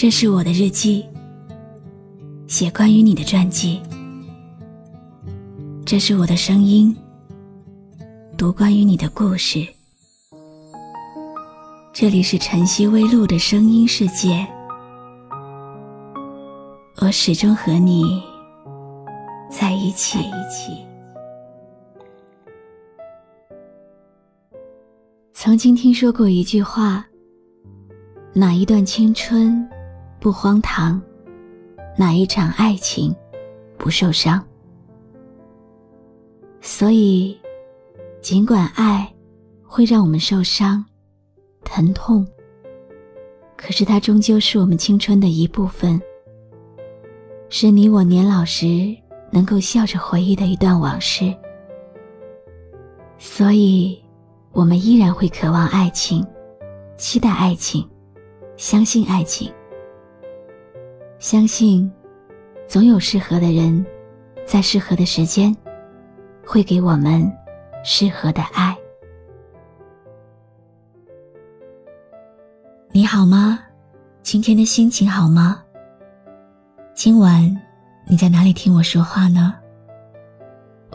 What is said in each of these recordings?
这是我的日记，写关于你的传记。这是我的声音，读关于你的故事。这里是晨曦微露的声音世界，我始终和你在一起。曾经听说过一句话：哪一段青春不荒唐，哪一场爱情不受伤。所以，尽管爱会让我们受伤、疼痛，可是它终究是我们青春的一部分，是你我年老时能够笑着回忆的一段往事。所以，我们依然会渴望爱情，期待爱情，相信爱情，相信总有适合的人，在适合的时间。会给我们适合的爱。你好吗？今天的心情好吗？今晚你在哪里听我说话呢？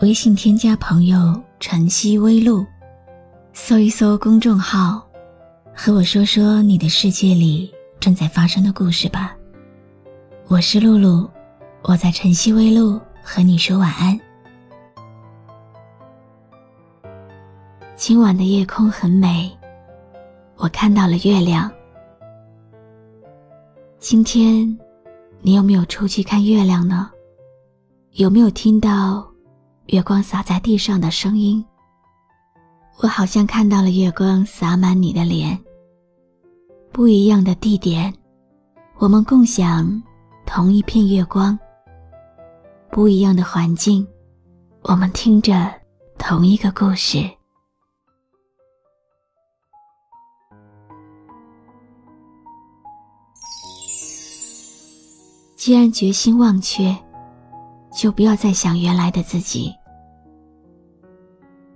微信添加朋友“晨曦微露”，搜一搜公众号，和我说说你的世界里正在发生的故事吧。我是露露，我在晨曦微露和你说晚安。今晚的夜空很美，我看到了月亮。今天，你有没有出去看月亮呢？有没有听到月光洒在地上的声音？我好像看到了月光洒满你的脸。不一样的地点，我们共享同一片月光。不一样的环境，我们听着同一个故事。既然决心忘却，就不要再想原来的自己。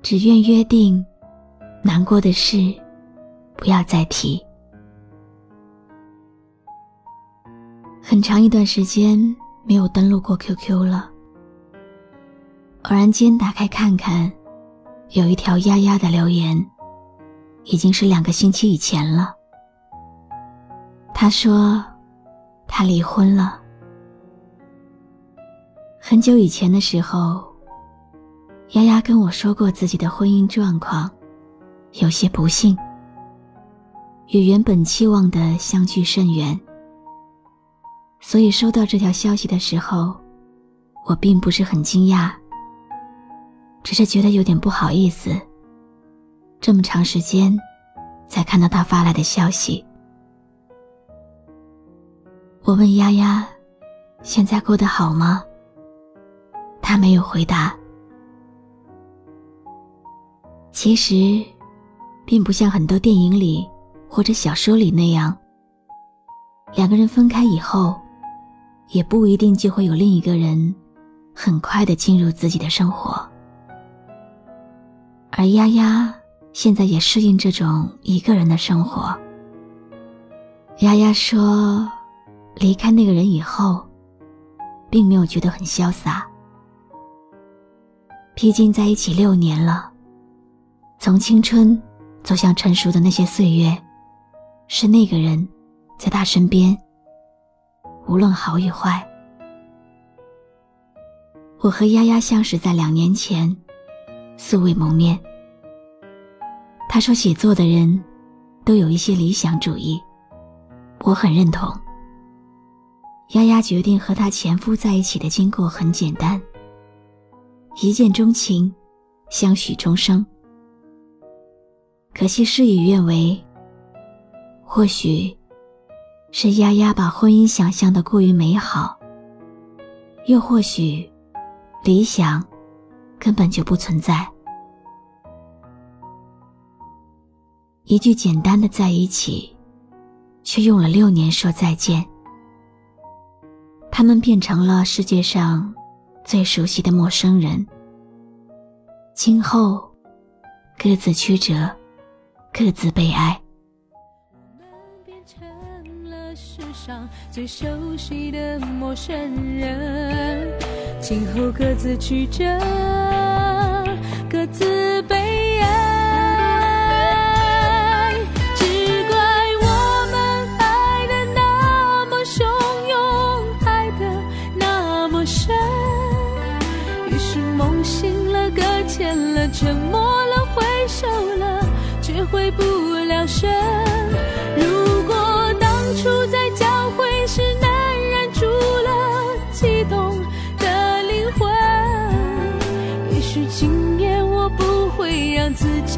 只愿约定，难过的事不要再提。很长一段时间没有登录过 QQ 了，偶然间打开看看，有一条丫丫的留言，已经是两个星期以前了。他说，他离婚了。很久以前的时候，丫丫跟我说过自己的婚姻状况，有些不幸，与原本期望的相距甚远。所以收到这条消息的时候，我并不是很惊讶，只是觉得有点不好意思。这么长时间，才看到他发来的消息。我问丫丫：“现在过得好吗？”他没有回答。其实，并不像很多电影里或者小说里那样，两个人分开以后，也不一定就会有另一个人很快的进入自己的生活。而丫丫现在也适应这种一个人的生活。丫丫说，离开那个人以后，并没有觉得很潇洒。毕竟在一起六年了，从青春走向成熟的那些岁月，是那个人在他身边，无论好与坏。我和丫丫相识在两年前，素未谋面。他说写作的人都有一些理想主义，我很认同。丫丫决定和她前夫在一起的经过很简单。一见钟情，相许终生。可惜事与愿违。或许，是丫丫把婚姻想象的过于美好，又或许，理想根本就不存在。一句简单的在一起，却用了六年说再见。他们变成了世界上。最熟悉的陌生人，今后各自曲折，各自悲哀。最熟悉的陌生人，今后各自曲折，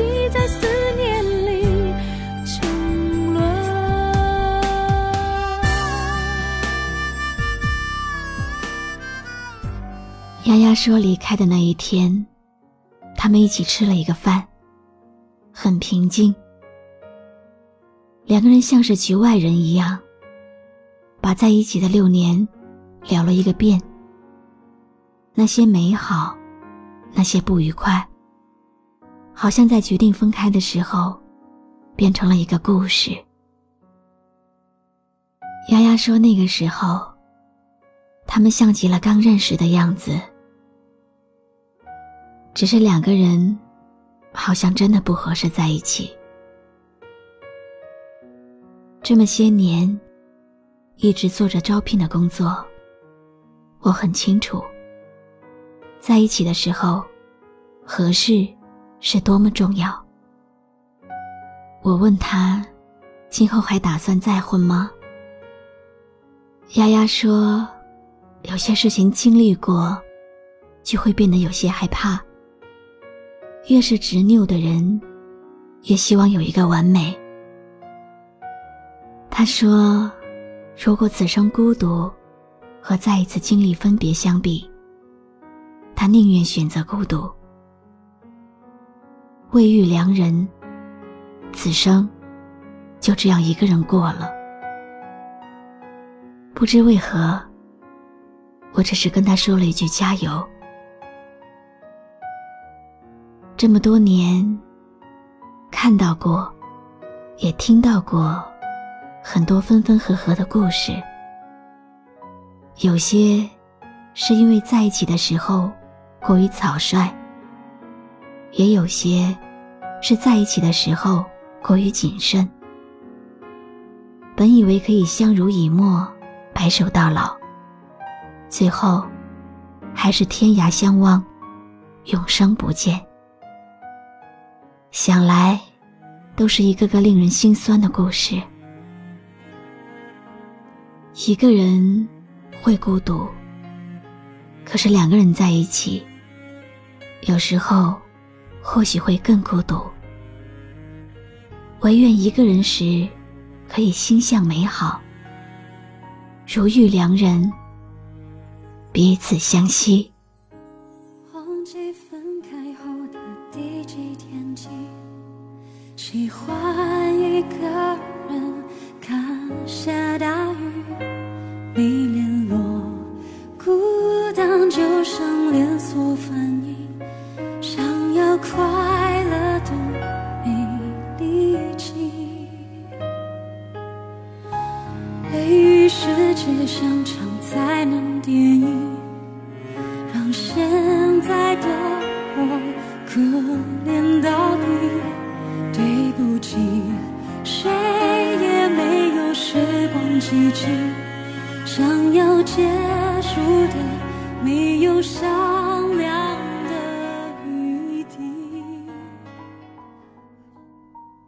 让自己在思念里沉沦。丫丫说离开的那一天，他们一起吃了一个饭，很平静。两个人像是局外人一样，把在一起的六年聊了一个遍。那些美好，那些不愉快，好像在决定分开的时候，变成了一个故事。丫丫说，那个时候，他们像极了刚认识的样子，只是两个人，好像真的不合适在一起。这么些年，一直做着招聘的工作，我很清楚，在一起的时候，合适是多么重要。我问他，今后还打算再婚吗？丫丫说，有些事情经历过，就会变得有些害怕。越是执拗的人，越希望有一个完美。他说：“如果此生孤独和再一次经历分别相比，他宁愿选择孤独。未遇良人，此生就这样一个人过了。不知为何，我只是跟他说了一句加油。这么多年，看到过，也听到过。”很多分分合合的故事，有些是因为在一起的时候过于草率，也有些是在一起的时候过于谨慎。本以为可以相濡以沫，白首到老，最后还是天涯相望，永生不见。想来，都是一个个令人心酸的故事。一个人会孤独，可是两个人在一起，有时候或许会更孤独。唯愿一个人时，可以心向美好，如遇良人，彼此相惜。世界像场灾难电影，让现在的我可怜到底。对不起，谁也没有时光机器。想要结束的，没有商量的余地。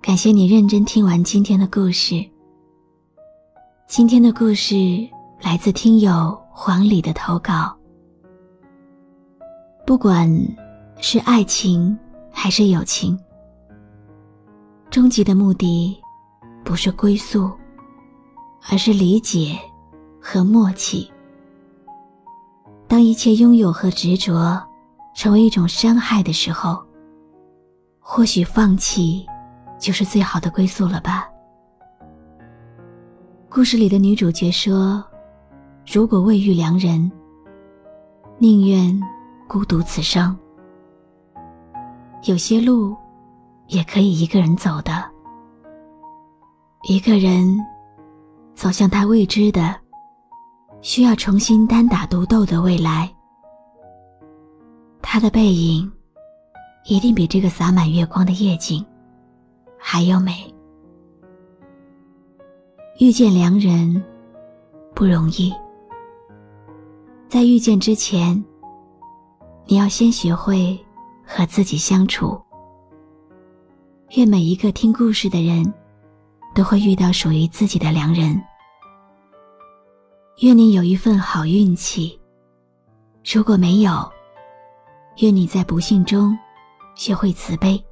感谢你认真听完今天的故事。今天的故事来自听友黄礼的投稿。不管是爱情还是友情，终极的目的不是归宿，而是理解。和默契。当一切拥有和执着成为一种伤害的时候，或许放弃就是最好的归宿了吧。故事里的女主角说：“如果未遇良人，宁愿孤独此生。有些路也可以一个人走的，一个人走向他未知的、需要重新单打独斗的未来。他的背影一定比这个洒满月光的夜景还要美。遇见良人不容易，在遇见之前，你要先学会和自己相处。愿每一个听故事的人都会遇到属于自己的良人。愿你有一份好运气。如果没有，愿你在不幸中学会慈悲。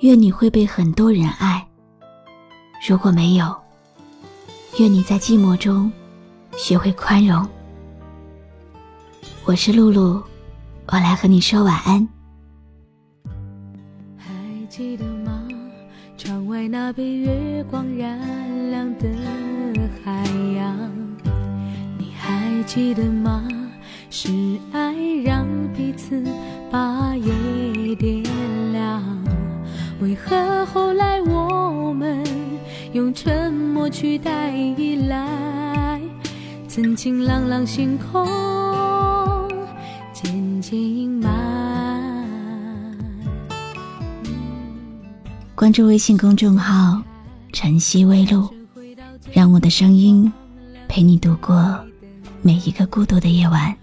愿你会被很多人爱。如果没有，愿你在寂寞中学会宽容。我是露露，我来和你说晚安。还记得吗？窗外那被月光染亮的海洋，你还记得吗？是爱让彼此把夜点亮。为何后来取代依赖？曾经朗朗星空渐渐阴霾。关注微信公众号“晨曦微露”，让我的声音陪你度过每一个孤独的夜晚。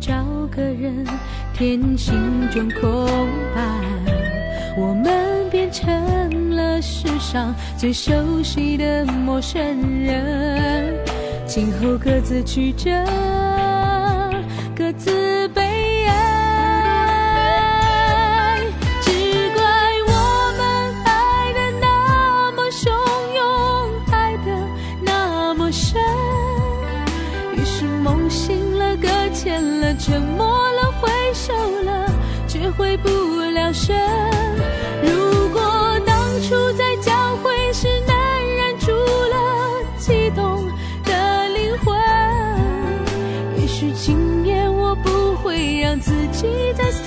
找个人填心中空白？我们成了世上最熟悉的陌生人，今后各自曲折，各自悲哀。只怪我们爱得那么汹涌，爱得那么深，于是梦醒了，搁浅了，沉默了，挥手了，却回不了身。你在。